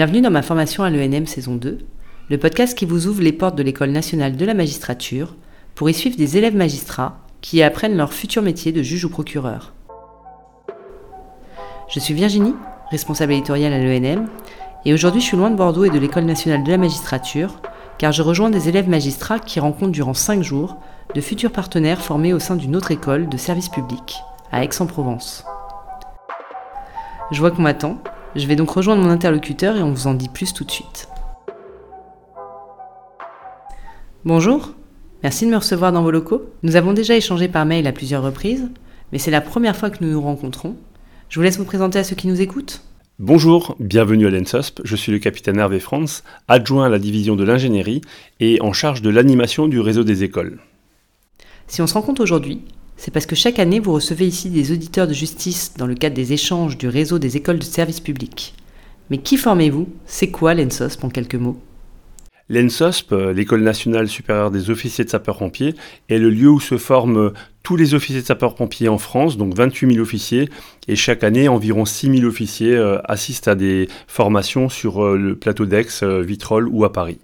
Bienvenue dans ma formation à l'ENM saison 2, le podcast qui vous ouvre les portes de l'École nationale de la magistrature pour y suivre des élèves magistrats qui y apprennent leur futur métier de juge ou procureur. Je suis Virginie, responsable éditoriale à l'ENM, et aujourd'hui je suis loin de Bordeaux et de l'École nationale de la magistrature, car je rejoins des élèves magistrats qui rencontrent durant 5 jours de futurs partenaires formés au sein d'une autre école de service public, à Aix-en-Provence. Je vois qu'on m'attend, je vais donc rejoindre mon interlocuteur et on vous en dit plus tout de suite. Bonjour, merci de me recevoir dans vos locaux. Nous avons déjà échangé par mail à plusieurs reprises, mais c'est la première fois que nous nous rencontrons. Je vous laisse vous présenter à ceux qui nous écoutent. Bonjour, bienvenue à l'ENSOSP, je suis le capitaine Hervé France, adjoint à la division de l'ingénierie et en charge de l'animation du réseau des écoles. Si on se rencontre aujourd'hui, c'est parce que chaque année, vous recevez ici des auditeurs de justice dans le cadre des échanges du réseau des écoles de service public. Mais qui formez-vous? C'est quoi l'ENSOSP en quelques mots? L'ENSOSP, l'École nationale supérieure des officiers de sapeurs-pompiers, est le lieu où se forment tous les officiers de sapeurs-pompiers en France, donc 28 000 officiers, et chaque année, environ 6 000 officiers euh, assistent à des formations sur euh, le plateau d'Aix, euh, Vitrolles ou à Paris.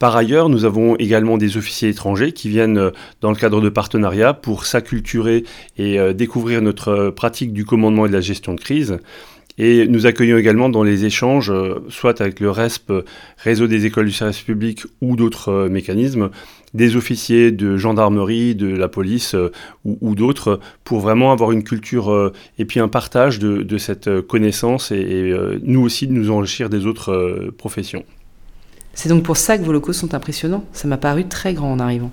Par ailleurs, nous avons également des officiers étrangers qui viennent euh, dans le cadre de partenariats pour s'acculturer et euh, découvrir notre euh, pratique du commandement et de la gestion de crise. Et nous accueillons également dans les échanges, soit avec le RESP, réseau des écoles du service public ou d'autres mécanismes, des officiers de gendarmerie, de la police ou, d'autres, pour vraiment avoir une culture et puis un partage de, cette connaissance et, et nous aussi de nous enrichir des autres professions. C'est donc pour ça que vos locaux sont impressionnants. Ça m'a paru très grand en arrivant.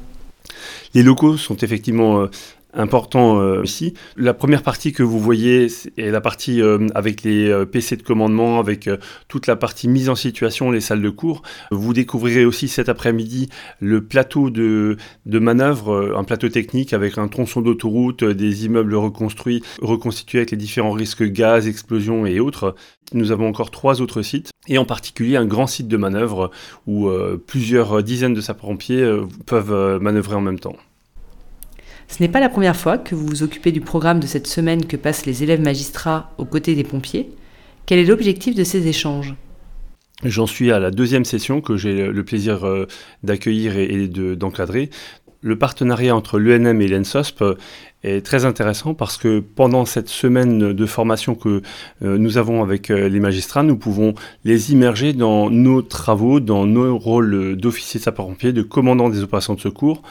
Les locaux sont effectivement euh, importants euh, ici. La première partie que vous voyez est la partie euh, avec les PC de commandement, avec toute la partie mise en situation, les salles de cours. Vous découvrirez aussi cet après-midi le plateau de, de manœuvre, un plateau technique avec un tronçon d'autoroute, des immeubles reconstruits, reconstitués avec les différents risques gaz, explosions et autres. Nous avons encore trois autres sites, et en particulier un grand site de manœuvre où euh, plusieurs dizaines de sapeurs-pompiers euh, peuvent euh, manœuvrer en même temps. Ce n'est pas la première fois que vous vous occupez du programme de cette semaine que passent les élèves magistrats aux côtés des pompiers. Quel est l'objectif de ces échanges? J'en suis à la deuxième session que j'ai le plaisir d'accueillir et d'encadrer. Le partenariat entre l'UNM et l'ENSOSP est très intéressant parce que pendant cette semaine de formation que euh, nous avons avec euh, les magistrats, nous pouvons les immerger dans nos travaux, dans nos rôles d'officier sapeur-pompier, de commandant des opérations de secours.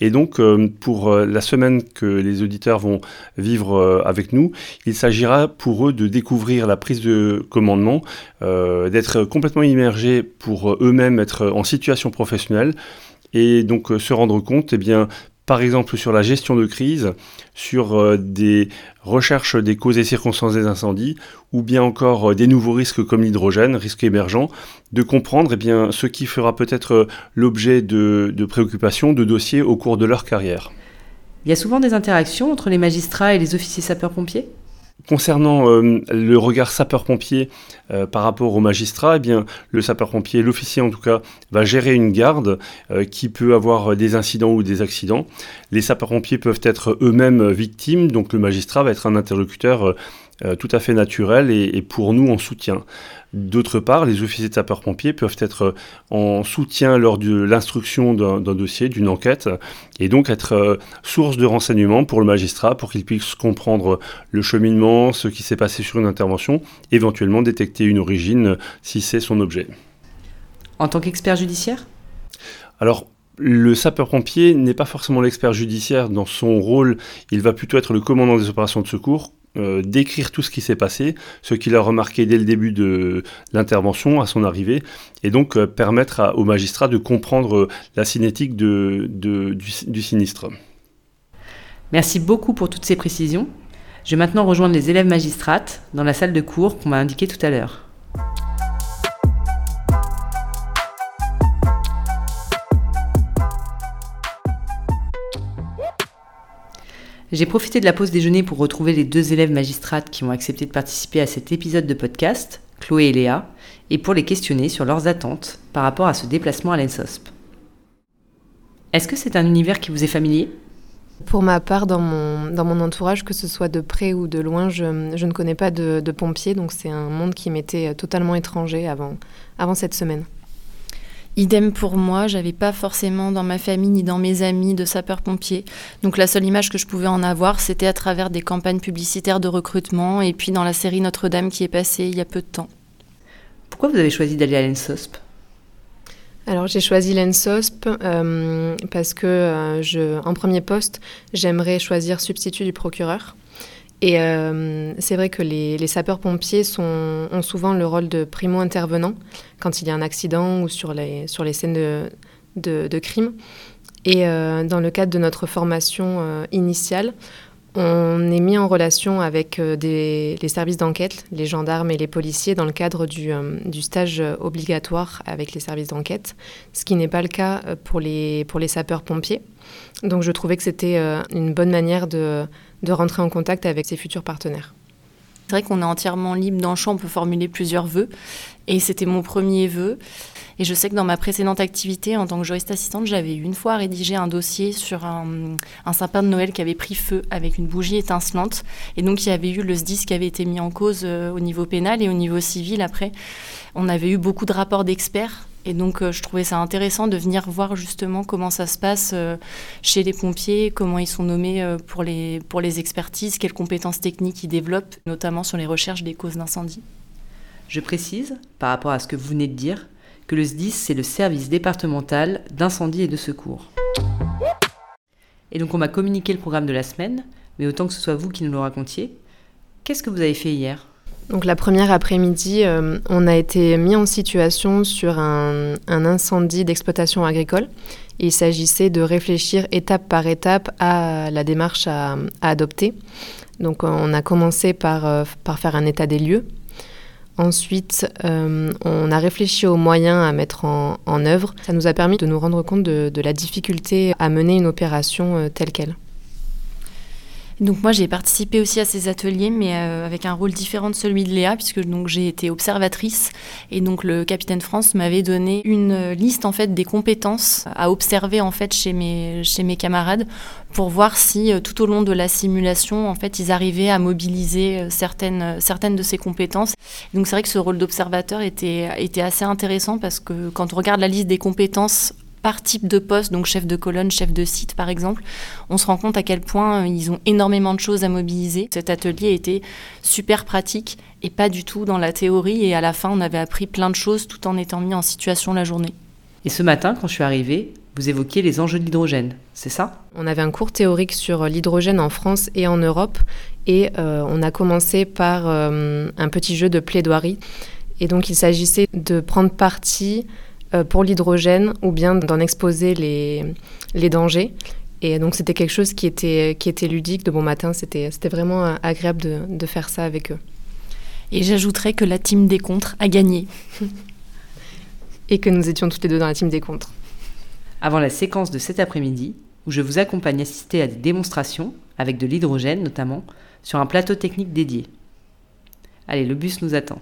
Et donc, euh, pour la semaine que les auditeurs vont vivre avec nous, il s'agira pour eux de découvrir la prise de commandement, d'être complètement immergés pour eux-mêmes être en situation professionnelle et donc se rendre compte eh bien, par exemple sur la gestion de crise, sur euh, des recherches des causes et circonstances des incendies, ou bien encore euh, des nouveaux risques comme l'hydrogène, risques émergents, de comprendre eh bien, ce qui fera peut-être euh, l'objet de, de préoccupations, de dossiers au cours de leur carrière. Il y a souvent des interactions entre les magistrats et les officiers sapeurs-pompiers? Concernant euh, le regard sapeur-pompier euh, par rapport au magistrat, eh le sapeur-pompier, l'officier en tout cas, va gérer une garde euh, qui peut avoir des incidents ou des accidents. Les sapeurs-pompiers peuvent être eux-mêmes victimes, donc le magistrat va être un interlocuteur euh, tout à fait naturel et, pour nous en soutien. D'autre part, les officiers de sapeurs-pompiers peuvent être euh, en soutien lors de l'instruction d'un dossier, d'une enquête, et donc être euh, source de renseignements pour le magistrat, pour qu'il puisse comprendre le cheminement, ce qui s'est passé sur une intervention, éventuellement détecter une origine si c'est son objet. En tant qu'expert judiciaire? Alors, le sapeur-pompier n'est pas forcément l'expert judiciaire dans son rôle, il va plutôt être le commandant des opérations de secours, euh, d'écrire tout ce qui s'est passé, ce qu'il a remarqué dès le début de l'intervention, à son arrivée, et donc euh, permettre au magistrat de comprendre euh, la cinétique du, du sinistre. Merci beaucoup pour toutes ces précisions. Je vais maintenant rejoindre les élèves magistrates dans la salle de cours qu'on m'a indiquée tout à l'heure. J'ai profité de la pause déjeuner pour retrouver les deux élèves magistrates qui ont accepté de participer à cet épisode de podcast, Chloé et Léa, et pour les questionner sur leurs attentes par rapport à ce déplacement à l'ENSOSP. Est-ce que c'est un univers qui vous est familier? Pour ma part, dans mon, dans mon entourage, que ce soit de près ou de loin, je, ne connais pas de, de pompiers, donc c'est un monde qui m'était totalement étranger avant, avant cette semaine. Idem pour moi, j'avais pas forcément dans ma famille ni dans mes amis de sapeurs-pompiers. Donc la seule image que je pouvais en avoir, c'était à travers des campagnes publicitaires de recrutement et puis dans la série Notre-Dame qui est passée il y a peu de temps. Pourquoi vous avez choisi d'aller à l'ENSOSP? Alors j'ai choisi l'ENSOSP euh, parce que euh, je, en premier poste, j'aimerais choisir substitut du procureur. Et euh, c'est vrai que les, sapeurs-pompiers ont souvent le rôle de primo-intervenant quand il y a un accident ou sur les, scènes de, de, crime. Et dans le cadre de notre formation initiale, on est mis en relation avec euh, les services d'enquête, les gendarmes et les policiers dans le cadre du, euh, stage obligatoire avec les services d'enquête, ce qui n'est pas le cas euh, pour les sapeurs-pompiers. Donc je trouvais que c'était une bonne manière de, de rentrer en contact avec ses futurs partenaires. C'est vrai qu'on est entièrement libre dans le champ, on peut formuler plusieurs vœux. Et c'était mon premier vœu. Et je sais que dans ma précédente activité en tant que juriste assistante, j'avais une fois rédigé un dossier sur un, sapin de Noël qui avait pris feu avec une bougie étincelante. Et donc il y avait eu le SDIS qui avait été mis en cause euh, au niveau pénal et au niveau civil après. On avait eu beaucoup de rapports d'experts et donc, euh, je trouvais ça intéressant de venir voir justement comment ça se passe euh, chez les pompiers, comment ils sont nommés pour, les, pour les expertises, quelles compétences techniques ils développent, notamment sur les recherches des causes d'incendie. Je précise, par rapport à ce que vous venez de dire, que le SDIS, c'est le service départemental d'incendie et de secours. Et donc on m'a communiqué le programme de la semaine, mais autant que ce soit vous qui nous le racontiez, qu'est-ce que vous avez fait hier? Donc la première après-midi, euh, on a été mis en situation sur un, incendie d'exploitation agricole. il s'agissait de réfléchir étape par étape à la démarche à, adopter. Donc on a commencé par, euh, par faire un état des lieux, Ensuite, euh, on a réfléchi aux moyens à mettre en, œuvre. Ça nous a permis de nous rendre compte de, la difficulté à mener une opération telle qu'elle. Donc moi j'ai participé aussi à ces ateliers, mais euh, avec un rôle différent de celui de Léa, puisque donc j'ai été observatrice et donc le capitaine France m'avait donné une liste en fait des compétences à observer en fait chez mes chez mes camarades pour voir si euh, tout au long de la simulation en fait ils arrivaient à mobiliser euh, certaines certaines de ces compétences. Donc c'est vrai que ce rôle d'observateur était était assez intéressant parce que quand on regarde la liste des compétences par type de poste, donc chef de colonne, chef de site par exemple, on se rend compte à quel point euh, ils ont énormément de choses à mobiliser. Cet atelier était super pratique et pas du tout dans la théorie et à la fin on avait appris plein de choses tout en étant mis en situation la journée. Et ce matin, quand je suis arrivée, vous évoquiez les enjeux de l'hydrogène, c'est ça? On avait un cours théorique sur l'hydrogène en France et en Europe et euh, on a commencé par euh, un petit jeu de plaidoirie. Et donc il s'agissait de prendre parti euh, pour l'hydrogène ou bien d'en exposer les, les dangers. Et donc c'était quelque chose qui était, qui était ludique de bon matin. C'était vraiment euh, agréable de, de faire ça avec eux. Et j'ajouterais que la team des contres a gagné. Et que nous étions toutes les deux dans la team des contres. Avant la séquence de cet après-midi, où je vous accompagne assister à des démonstrations, avec de l'hydrogène notamment, sur un plateau technique dédié. Allez, le bus nous attend.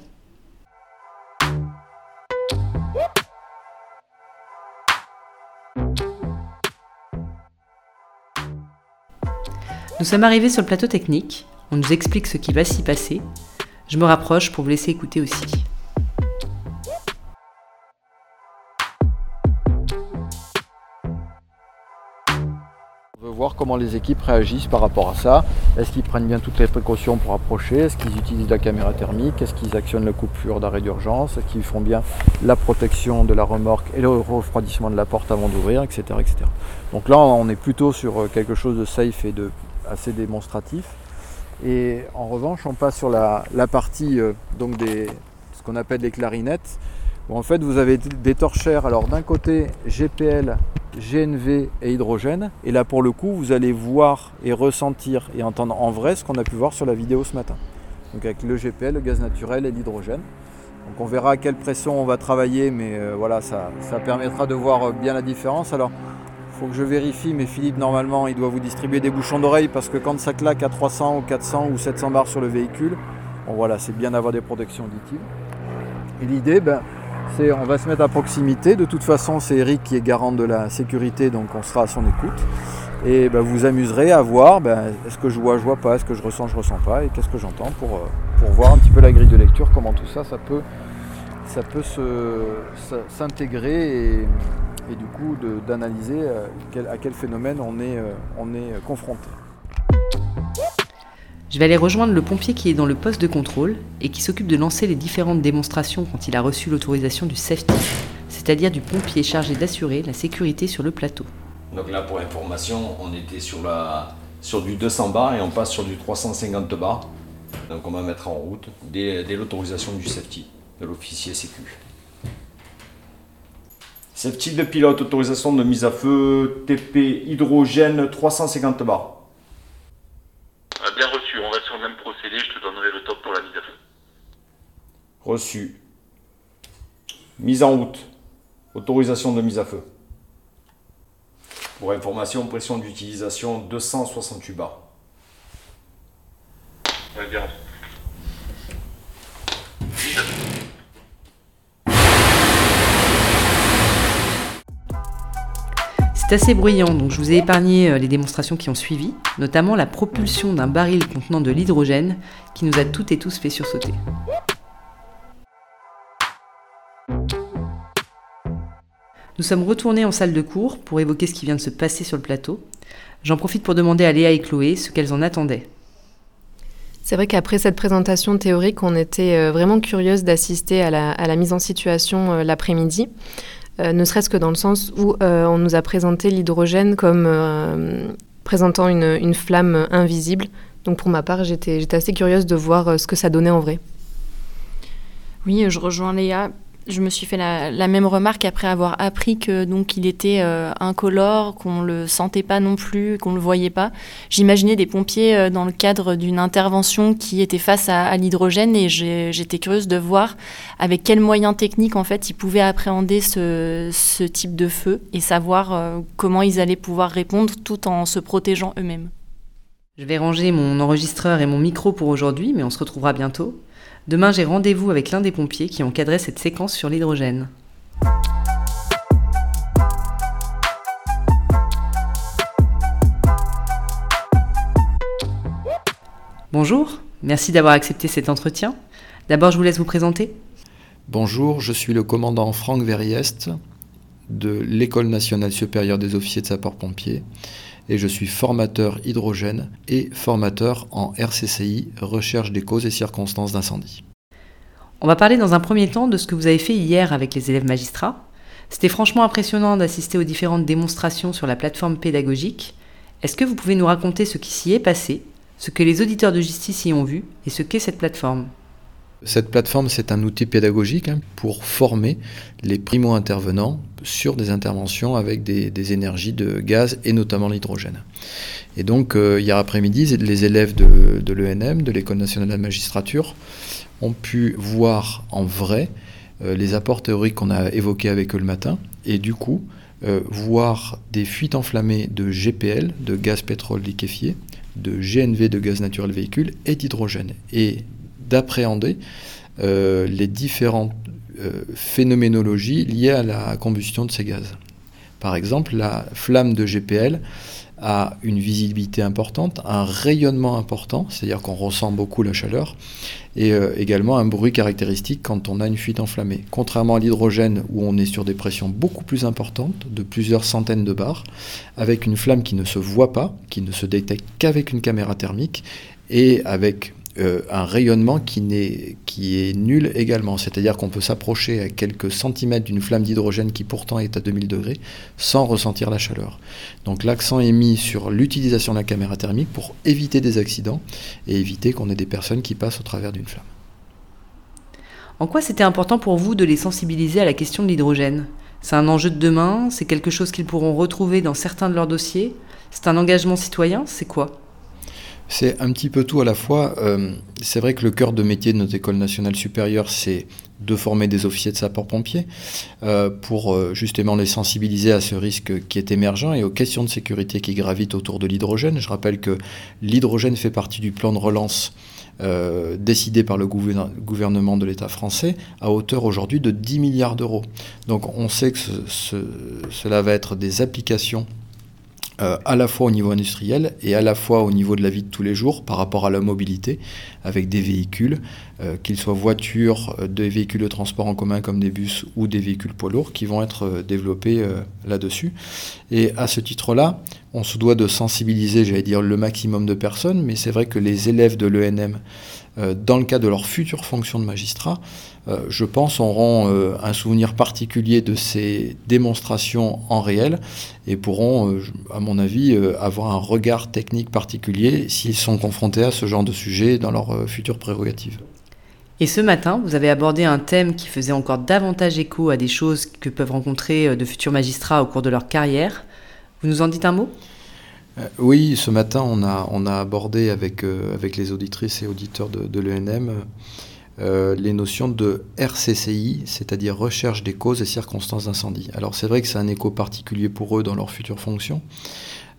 Nous sommes arrivés sur le plateau technique, on nous explique ce qui va s'y passer. Je me rapproche pour vous laisser écouter aussi. On veut voir comment les équipes réagissent par rapport à ça. Est-ce qu'ils prennent bien toutes les précautions pour approcher? Est-ce qu'ils utilisent la caméra thermique? Est-ce qu'ils actionnent la coupure d'arrêt d'urgence? Est-ce qu'ils font bien la protection de la remorque et le refroidissement de la porte avant d'ouvrir, etc., etc. Donc là, on est plutôt sur quelque chose de safe et de assez démonstratif. Et en revanche, on passe sur la, partie euh, donc des, ce qu'on appelle les clarinettes, où en fait vous avez des torchères. Alors d'un côté GPL, GNV et hydrogène, et là pour le coup vous allez voir et ressentir et entendre en vrai ce qu'on a pu voir sur la vidéo ce matin. Donc avec le GPL, le gaz naturel et l'hydrogène. Donc on verra à quelle pression on va travailler, mais euh, voilà, ça, ça permettra de voir euh, bien la différence. Alors faut que je vérifie, mais Philippe, normalement, il doit vous distribuer des bouchons d'oreille parce que quand ça claque à 300 ou 400 ou 700 bars sur le véhicule, bon voilà, c'est bien d'avoir des protections auditives. Et l'idée, ben, c'est on va se mettre à proximité. De toute façon, c'est Eric qui est garant de la sécurité, donc on sera à son écoute. Et ben, vous amuserez à voir ben, est-ce que je vois, je vois pas, est-ce que je ressens, je ressens pas, et qu'est-ce que j'entends pour, euh, pour voir un petit peu la grille de lecture, comment tout ça, ça peut, ça peut s'intégrer et, et, du coup d'analyser euh, à quel phénomène on est, euh, on est confronté. Je vais aller rejoindre le pompier qui est dans le poste de contrôle et qui s'occupe de lancer les différentes démonstrations quand il a reçu l'autorisation du safety, c'est-à-dire du pompier chargé d'assurer la sécurité sur le plateau. Donc là, pour information, on était sur, la, sur du 200 bars et on passe sur du 350 bars. Donc on va mettre en route dès, l'autorisation du safety, de l'officier sécu. Safety de pilote, autorisation de mise à feu, TP hydrogène 350 bars. Ah, bien reçu, on va sur le même procédé, je te donnerai le top pour la mise à feu. Reçu. Mise en route. Autorisation de mise à feu. Pour information, pression d'utilisation 268 bars. bien. C'est assez bruyant, donc je vous ai épargné euh, les démonstrations qui ont suivi, notamment la propulsion d'un baril contenant de l'hydrogène qui nous a toutes et tous fait sursauter. Nous sommes retournés en salle de cours pour évoquer ce qui vient de se passer sur le plateau. J'en profite pour demander à Léa et Chloé ce qu'elles en attendaient. C'est vrai qu'après cette présentation théorique, on était euh, vraiment curieuse d'assister à la, mise en situation euh, l'après-midi, ne serait-ce que dans le sens où on nous a présenté l'hydrogène comme présentant une, une, flamme invisible. Donc pour ma part, j'étais assez curieuse de voir ce que ça donnait en vrai. Oui, je rejoins Léa je me suis fait la, même remarque après avoir appris que donc il était euh, incolore, qu'on le sentait pas non plus, qu'on le voyait pas. J'imaginais des pompiers euh, dans le cadre d'une intervention qui était face à, l'hydrogène et j'étais curieuse de voir avec quels moyens techniques en fait ils pouvaient appréhender ce, type de feu et savoir euh, comment ils allaient pouvoir répondre tout en se protégeant eux-mêmes. Je vais ranger mon enregistreur et mon micro pour aujourd'hui, mais on se retrouvera bientôt. Demain, j'ai rendez-vous avec l'un des pompiers qui encadrait cette séquence sur l'hydrogène. Bonjour, merci d'avoir accepté cet entretien. D'abord, je vous laisse vous présenter. Bonjour, je suis le commandant Franck Verriest de l'École nationale supérieure des officiers de sapeurs-pompiers et je suis formateur hydrogène et formateur en RCCI, recherche des causes et circonstances d'incendie. On va parler dans un premier temps de ce que vous avez fait hier avec les élèves magistrats. C'était franchement impressionnant d'assister aux différentes démonstrations sur la plateforme pédagogique. Est-ce que vous pouvez nous raconter ce qui s'y est passé, ce que les auditeurs de justice y ont vu et ce qu'est cette plateforme? Cette plateforme, c'est un outil pédagogique hein, pour former les primo-intervenants sur des interventions avec des, énergies de gaz et notamment l'hydrogène. Et donc, euh, hier après-midi, les élèves de, l'ENM, de l'École nationale de la magistrature, ont pu voir en vrai euh, les apports théoriques qu'on a évoqués avec eux le matin, et du coup, euh, voir des fuites enflammées de GPL, de gaz pétrole liquéfié, de GNV, de gaz naturel véhicule, et d'hydrogène. D'appréhender euh, les différentes euh, phénoménologies liées à la combustion de ces gaz. Par exemple, la flamme de GPL a une visibilité importante, un rayonnement important, c'est-à-dire qu'on ressent beaucoup la chaleur, et euh, également un bruit caractéristique quand on a une fuite enflammée. Contrairement à l'hydrogène où on est sur des pressions beaucoup plus importantes, de plusieurs centaines de bars, avec une flamme qui ne se voit pas, qui ne se détecte qu'avec une caméra thermique, et avec euh, un rayonnement qui, qui est nul également. C'est-à-dire qu'on peut s'approcher à quelques centimètres d'une flamme d'hydrogène qui pourtant est à 2000 degrés sans ressentir la chaleur. Donc l'accent est mis sur l'utilisation de la caméra thermique pour éviter des accidents et éviter qu'on ait des personnes qui passent au travers d'une flamme. En quoi c'était important pour vous de les sensibiliser à la question de l'hydrogène? C'est un enjeu de demain? C'est quelque chose qu'ils pourront retrouver dans certains de leurs dossiers? C'est un engagement citoyen? C'est quoi? C'est un petit peu tout à la fois. Euh, c'est vrai que le cœur de métier de notre école nationale supérieure, c'est de former des officiers de sapeurs-pompiers euh, pour euh, justement les sensibiliser à ce risque qui est émergent et aux questions de sécurité qui gravitent autour de l'hydrogène. Je rappelle que l'hydrogène fait partie du plan de relance décidé par le gouvernement de l'État français à hauteur aujourd'hui de 10 milliards d'euros. Donc on sait que cela va être des applications euh, à la fois au niveau industriel et à la fois au niveau de la vie de tous les jours par rapport à la mobilité avec des véhicules, euh, qu'ils soient voitures, euh, des véhicules de transport en commun comme des bus ou des véhicules poids lourds qui vont être développés là-dessus. Et à ce titre-là, on se doit de sensibiliser, j'allais dire, le maximum de personnes, mais c'est vrai que les élèves de l'ENM, dans le cas de leur future fonction de magistrat, euh, je pense, auront euh, un souvenir particulier de ces démonstrations en réel et pourront, euh, à mon avis, avoir un regard technique particulier s'ils sont confrontés à ce genre de sujet dans leur future prérogative. Et ce matin, vous avez abordé un thème qui faisait encore davantage écho à des choses que peuvent rencontrer de futurs magistrats au cours de leur carrière. Vous nous en dites un mot? Oui, ce matin, on a, on a abordé avec, avec les auditrices et auditeurs de, l'ENM euh, les notions de RCCI, c'est-à-dire recherche des causes et circonstances d'incendie. Alors c'est vrai que c'est un écho particulier pour eux dans leur future fonction,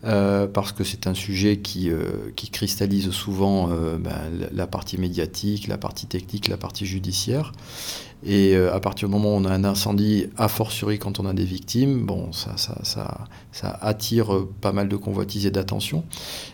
euh, parce que c'est un sujet qui, euh, qui cristallise souvent ben, la partie médiatique, la partie technique, la partie judiciaire. Et à partir du moment où on a un incendie, a fortiori quand on a des victimes, bon, ça, ça, ça, attire pas mal de convoitises et d'attention.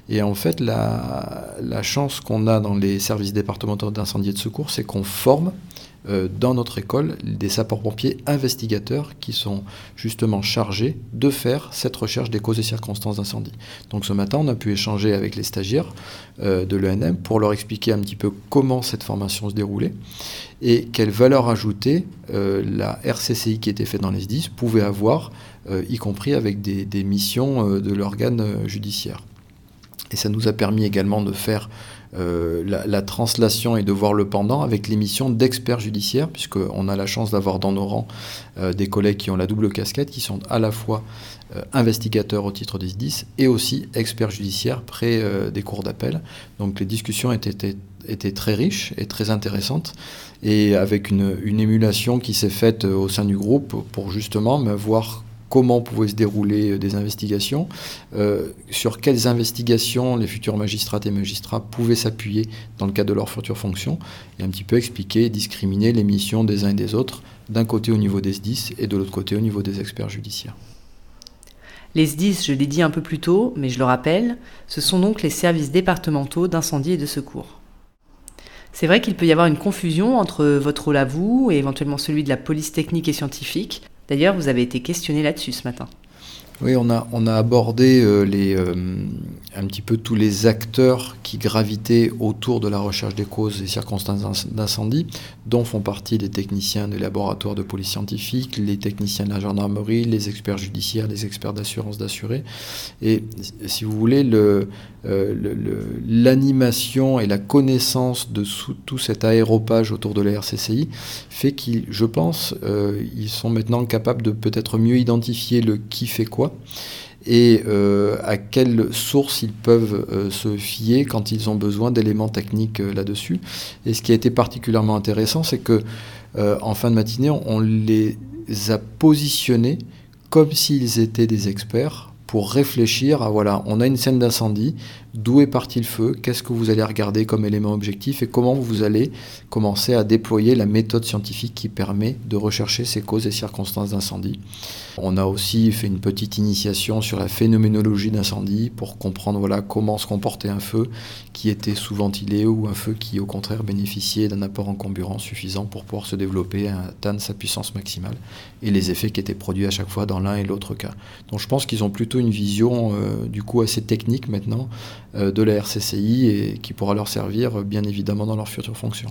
Et en fait, la, la chance qu'on a dans les services départementaux d'incendie et de secours, c'est qu'on forme euh, dans notre école des sapeurs-pompiers investigateurs qui sont justement chargés de faire cette recherche des causes et circonstances d'incendie. Donc ce matin, on a pu échanger avec les stagiaires euh, de l'ENM pour leur expliquer un petit peu comment cette formation se déroulait et quelle valeur ajoutée euh, la RCCI qui était faite dans les SDIS pouvait avoir, y compris avec des, des missions de l'organe judiciaire. Et ça nous a permis également de faire euh, la, translation et de voir le pendant avec l'émission d'experts judiciaires, puisqu'on a la chance d'avoir dans nos rangs euh, des collègues qui ont la double casquette, qui sont à la fois euh, investigateurs au titre des 10 et aussi experts judiciaires près des cours d'appel. Donc les discussions étaient, étaient, très riches et très intéressantes, et avec une, une émulation qui s'est faite au sein du groupe pour justement voir comment pouvaient se dérouler euh, des investigations, euh, sur quelles investigations les futurs magistrats et magistrats pouvaient s'appuyer dans le cadre de leur future fonction, et un petit peu expliquer, discriminer les missions des uns et des autres, d'un côté au niveau des SDIS et de l'autre côté au niveau des experts judiciaires. Les SDIS, je l'ai dit un peu plus tôt, mais je le rappelle, ce sont donc les services départementaux d'incendie et de secours. C'est vrai qu'il peut y avoir une confusion entre votre rôle à vous et éventuellement celui de la police technique et scientifique, D'ailleurs, vous avez été questionné là-dessus ce matin. Oui, on a, on a abordé euh, euh, un petit peu tous les acteurs qui gravitaient autour de la recherche des causes et circonstances d'incendie, dont font partie les techniciens des laboratoires de police scientifique, les techniciens de la gendarmerie, les experts judiciaires, les experts d'assurance d'assurés. Et si vous voulez, le, euh, l'animation et la connaissance de tout cet aéropage autour de la RCCI fait qu'ils, je pense, ils sont maintenant capables de peut-être mieux identifier le qui fait quoi et euh, à quelle source ils peuvent euh, se fier quand ils ont besoin d'éléments techniques euh, là-dessus. Et ce qui a été particulièrement intéressant, c'est que en fin de matinée, on les a positionnés comme s'ils étaient des experts pour réfléchir à voilà, on a une scène d'incendie, d'où est parti le feu, qu'est-ce que vous allez regarder comme élément objectif? Et comment vous allez commencer à déployer la méthode scientifique qui permet de rechercher ces causes et circonstances d'incendie? On a aussi fait une petite initiation sur la phénoménologie d'incendie pour comprendre voilà, comment se comportait un feu qui était sous-ventilé ou un feu qui au contraire bénéficiait d'un apport en comburant suffisant pour pouvoir se développer atteindre sa puissance maximale et les effets qui étaient produits à chaque fois dans l'un et l'autre cas. Donc je pense qu'ils ont plutôt une vision euh, du coup assez technique maintenant de la RCCI et qui pourra leur servir bien évidemment dans leur future fonction.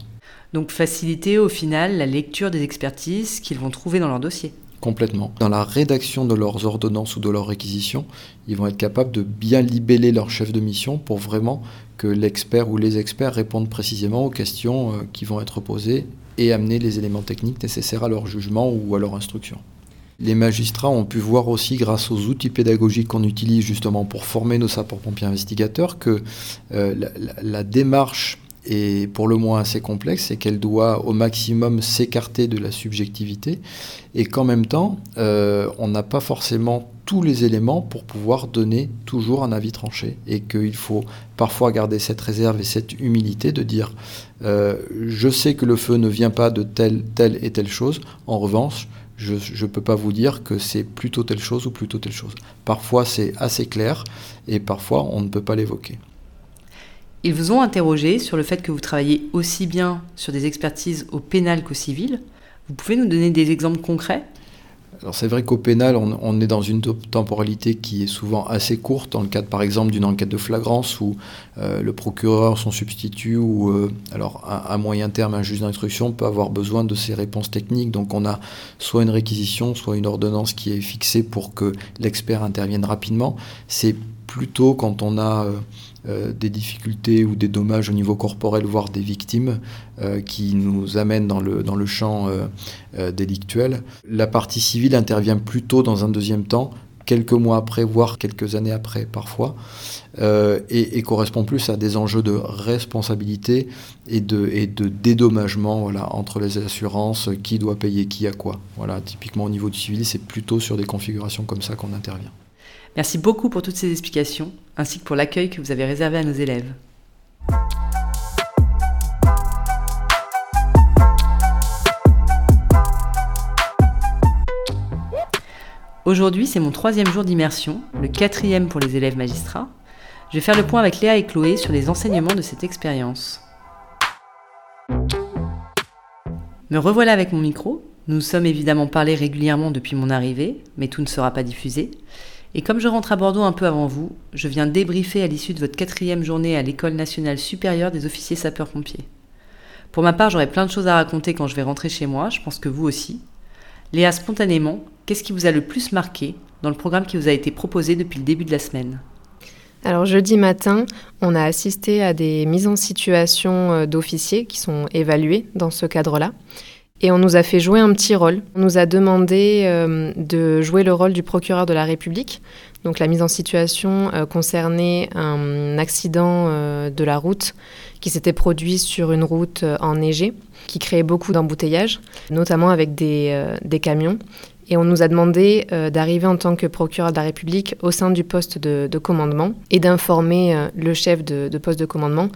Donc faciliter au final la lecture des expertises qu'ils vont trouver dans leur dossier. Complètement. Dans la rédaction de leurs ordonnances ou de leurs réquisitions, ils vont être capables de bien libeller leur chef de mission pour vraiment que l'expert ou les experts répondent précisément aux questions euh, qui vont être posées et amener les éléments techniques nécessaires à leur jugement ou à leur instruction. Les magistrats ont pu voir aussi, grâce aux outils pédagogiques qu'on utilise justement pour former nos sapeurs-pompiers investigateurs, que euh, la, démarche est pour le moins assez complexe et qu'elle doit au maximum s'écarter de la subjectivité et qu'en même temps, euh, on n'a pas forcément tous les éléments pour pouvoir donner toujours un avis tranché et qu'il faut parfois garder cette réserve et cette humilité de dire euh, je sais que le feu ne vient pas de telle, telle et telle chose, en revanche, je ne peux pas vous dire que c'est plutôt telle chose ou plutôt telle chose. Parfois c'est assez clair et parfois on ne peut pas l'évoquer. Ils vous ont interrogé sur le fait que vous travaillez aussi bien sur des expertises au pénal qu'au civil. Vous pouvez nous donner des exemples concrets? Alors c'est vrai qu'au pénal, on, est dans une temporalité qui est souvent assez courte, dans le cadre par exemple d'une enquête de flagrance où euh, le procureur, son substitut, ou euh, alors à, moyen terme un juge d'instruction peut avoir besoin de ces réponses techniques. Donc on a soit une réquisition, soit une ordonnance qui est fixée pour que l'expert intervienne rapidement. C'est plutôt quand on a... Euh, euh, des difficultés ou des dommages au niveau corporel, voire des victimes, euh, qui nous amènent dans le, dans le champ euh, délictuel. La partie civile intervient plutôt dans un deuxième temps, quelques mois après, voire quelques années après parfois, et, correspond plus à des enjeux de responsabilité et de, et de dédommagement voilà, entre les assurances, qui doit payer qui à quoi. Voilà, typiquement au niveau du civil, c'est plutôt sur des configurations comme ça qu'on intervient. Merci beaucoup pour toutes ces explications, ainsi que pour l'accueil que vous avez réservé à nos élèves. Aujourd'hui, c'est mon troisième jour d'immersion, le quatrième pour les élèves magistrats. Je vais faire le point avec Léa et Chloé sur les enseignements de cette expérience. Me revoilà avec mon micro. Nous sommes évidemment parlé régulièrement depuis mon arrivée, mais tout ne sera pas diffusé. Et comme je rentre à Bordeaux un peu avant vous, je viens débriefer à l'issue de votre quatrième journée à l'École nationale supérieure des officiers sapeurs-pompiers. Pour ma part, j'aurai plein de choses à raconter quand je vais rentrer chez moi, je pense que vous aussi. Léa, spontanément, qu'est-ce qui vous a le plus marqué dans le programme qui vous a été proposé depuis le début de la semaine? Alors jeudi matin, on a assisté à des mises en situation euh, d'officiers qui sont évalués dans ce cadre-là. Et on nous a fait jouer un petit rôle. On nous a demandé euh, de jouer le rôle du procureur de la République. Donc la mise en situation euh, concernait un accident euh, de la route qui s'était produit sur une route enneigée, qui créait beaucoup d'embouteillages, notamment avec des, camions. Et on nous a demandé d'arriver en tant que procureur de la République au sein du poste de, de commandement et d'informer le chef de poste de commandement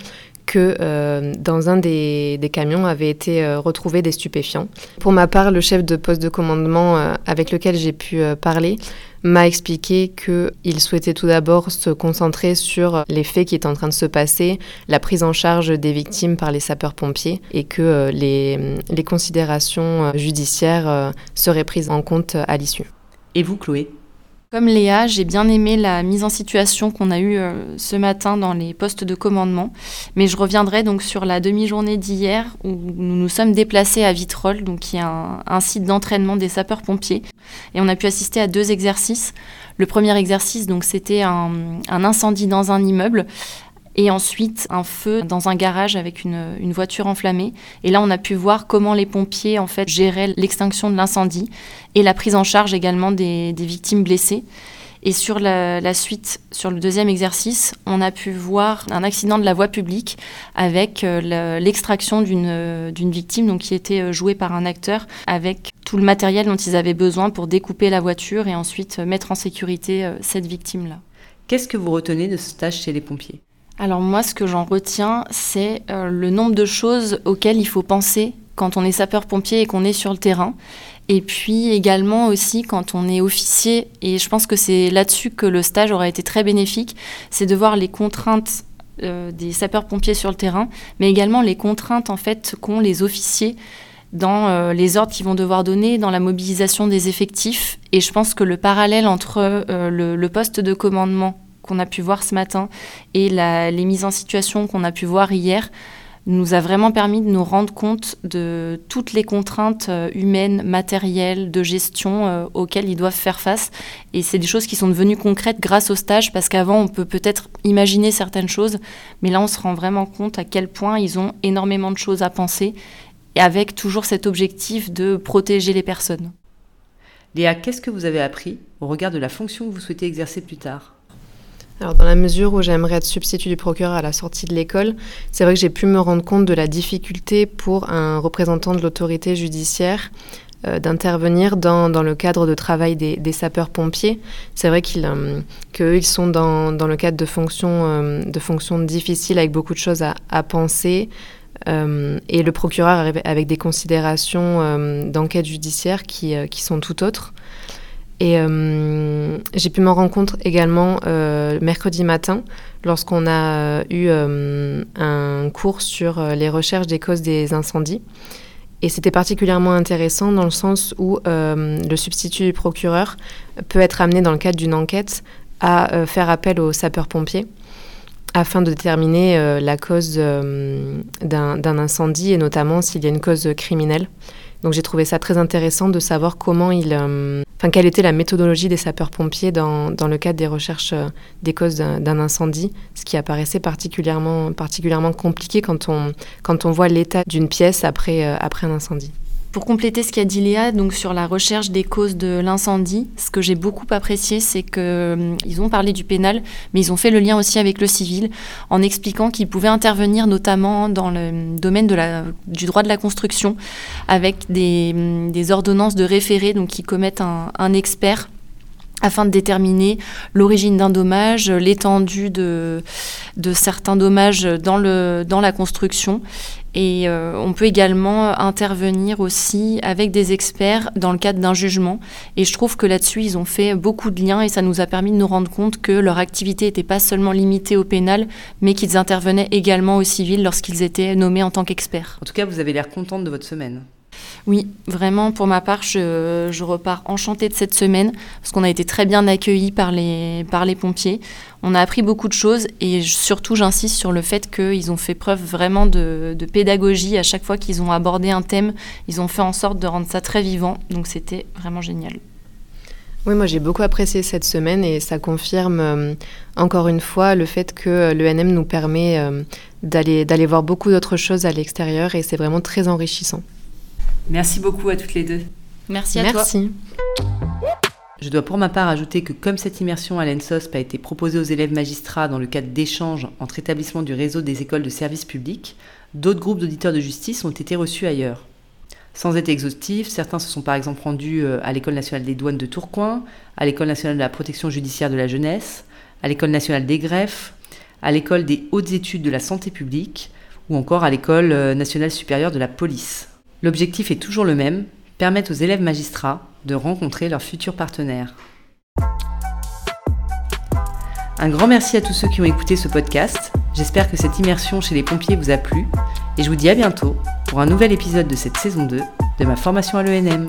que euh, dans un des, camions avaient été euh, retrouvés des stupéfiants. Pour ma part, le chef de poste de commandement euh, avec lequel j'ai pu parler m'a expliqué qu'il souhaitait tout d'abord se concentrer sur les faits qui étaient en train de se passer, la prise en charge des victimes par les sapeurs-pompiers et que les, les, considérations judiciaires seraient prises en compte à l'issue. Et vous, Chloé? Comme Léa, j'ai bien aimé la mise en situation qu'on a eue euh, ce matin dans les postes de commandement, mais je reviendrai donc sur la demi-journée d'hier où nous nous sommes déplacés à Vitrolles, donc qui est un, site d'entraînement des sapeurs-pompiers, et on a pu assister à deux exercices. Le premier exercice, donc, c'était un, un incendie dans un immeuble et ensuite un feu dans un garage avec une, voiture enflammée. Et là, on a pu voir comment les pompiers en fait géraient l'extinction de l'incendie et la prise en charge également des, victimes blessées. Et sur la, suite, sur le deuxième exercice, on a pu voir un accident de la voie publique avec euh, l'extraction d'une victime donc, qui était euh, jouée par un acteur avec tout le matériel dont ils avaient besoin pour découper la voiture et ensuite euh, mettre en sécurité cette victime-là. Qu'est-ce que vous retenez de ce stage chez les pompiers? Alors moi, ce que j'en retiens, c'est euh, le nombre de choses auxquelles il faut penser quand on est sapeur-pompier et qu'on est sur le terrain. Et puis également aussi quand on est officier, et je pense que c'est là-dessus que le stage aura été très bénéfique, c'est de voir les contraintes euh, des sapeurs-pompiers sur le terrain, mais également les contraintes en fait qu'ont les officiers dans euh, les ordres qu'ils vont devoir donner, dans la mobilisation des effectifs. Et je pense que le parallèle entre le, poste de commandement qu'on a pu voir ce matin et les mises en situation qu'on a pu voir hier nous a vraiment permis de nous rendre compte de toutes les contraintes euh, humaines, matérielles, de gestion euh, auxquelles ils doivent faire face. Et c'est des choses qui sont devenues concrètes grâce au stage, parce qu'avant, on peut peut-être imaginer certaines choses, mais là, on se rend vraiment compte à quel point ils ont énormément de choses à penser, et avec toujours cet objectif de protéger les personnes. Léa, qu'est-ce que vous avez appris au regard de la fonction que vous souhaitez exercer plus tard? Alors, dans la mesure où j'aimerais être substitut du procureur à la sortie de l'école, c'est vrai que j'ai pu me rendre compte de la difficulté pour un représentant de l'autorité judiciaire euh, d'intervenir dans, dans, le cadre de travail des, sapeurs-pompiers. C'est vrai qu'ils euh, sont dans, dans, le cadre de fonctions, euh, de fonctions difficiles avec beaucoup de choses à, à penser, et le procureur avec des considérations d'enquête judiciaire qui, qui, sont tout autres. Et j'ai pu m'en rendre compte également mercredi matin lorsqu'on a eu un cours sur les recherches des causes des incendies. Et c'était particulièrement intéressant dans le sens où euh, le substitut du procureur peut être amené dans le cadre d'une enquête à euh, faire appel aux sapeurs-pompiers afin de déterminer euh, la cause d'un incendie et notamment s'il y a une cause criminelle. Donc j'ai trouvé ça très intéressant de savoir comment il, euh, quelle était la méthodologie des sapeurs-pompiers dans, dans, le cadre des recherches euh, des causes d'un incendie, ce qui apparaissait particulièrement, particulièrement compliqué quand on, quand on voit l'état d'une pièce après, euh, après un incendie? Pour compléter ce qu'a dit Léa, donc sur la recherche des causes de l'incendie, ce que j'ai beaucoup apprécié, c'est qu'ils hum, ont parlé du pénal, mais ils ont fait le lien aussi avec le civil, en expliquant qu'ils pouvaient intervenir notamment dans le domaine de la, du droit de la construction, avec des, hum, ordonnances de référé, donc qui commettent un expert afin de déterminer l'origine d'un dommage, l'étendue de, de certains dommages dans, le, dans la construction et euh, on peut également intervenir aussi avec des experts dans le cadre d'un jugement. Et je trouve que là-dessus, ils ont fait beaucoup de liens et ça nous a permis de nous rendre compte que leur activité n'était pas seulement limitée au pénal, mais qu'ils intervenaient également au civil lorsqu'ils étaient nommés en tant qu'experts. En tout cas, vous avez l'air contente de votre semaine. Oui, vraiment, pour ma part, je, repars enchantée de cette semaine parce qu'on a été très bien accueillis par les, par les pompiers. On a appris beaucoup de choses et surtout, j'insiste sur le fait qu'ils ont fait preuve vraiment de, pédagogie à chaque fois qu'ils ont abordé un thème. Ils ont fait en sorte de rendre ça très vivant, donc c'était vraiment génial. Oui, moi j'ai beaucoup apprécié cette semaine et ça confirme euh, encore une fois le fait que l'ENM nous permet euh, d'aller voir beaucoup d'autres choses à l'extérieur et c'est vraiment très enrichissant. Merci beaucoup à toutes les deux. Merci à Merci. Je dois pour ma part ajouter que comme cette immersion à l'ENSOSP a été proposée aux élèves magistrats dans le cadre d'échanges entre établissements du réseau des écoles de services publics, d'autres groupes d'auditeurs de justice ont été reçus ailleurs. Sans être exhaustifs, certains se sont par exemple rendus euh, à l'École nationale des douanes de Tourcoing, à l'École nationale de la protection judiciaire de la jeunesse, à l'École nationale des greffes, à l'École des hautes études de la santé publique, ou encore à l'École euh, nationale supérieure de la police. L'objectif est toujours le même, permettre aux élèves magistrats de rencontrer leurs futurs partenaires. Un grand merci à tous ceux qui ont écouté ce podcast. J'espère que cette immersion chez les pompiers vous a plu et je vous dis à bientôt pour un nouvel épisode de cette saison 2 de ma formation à l'ENM.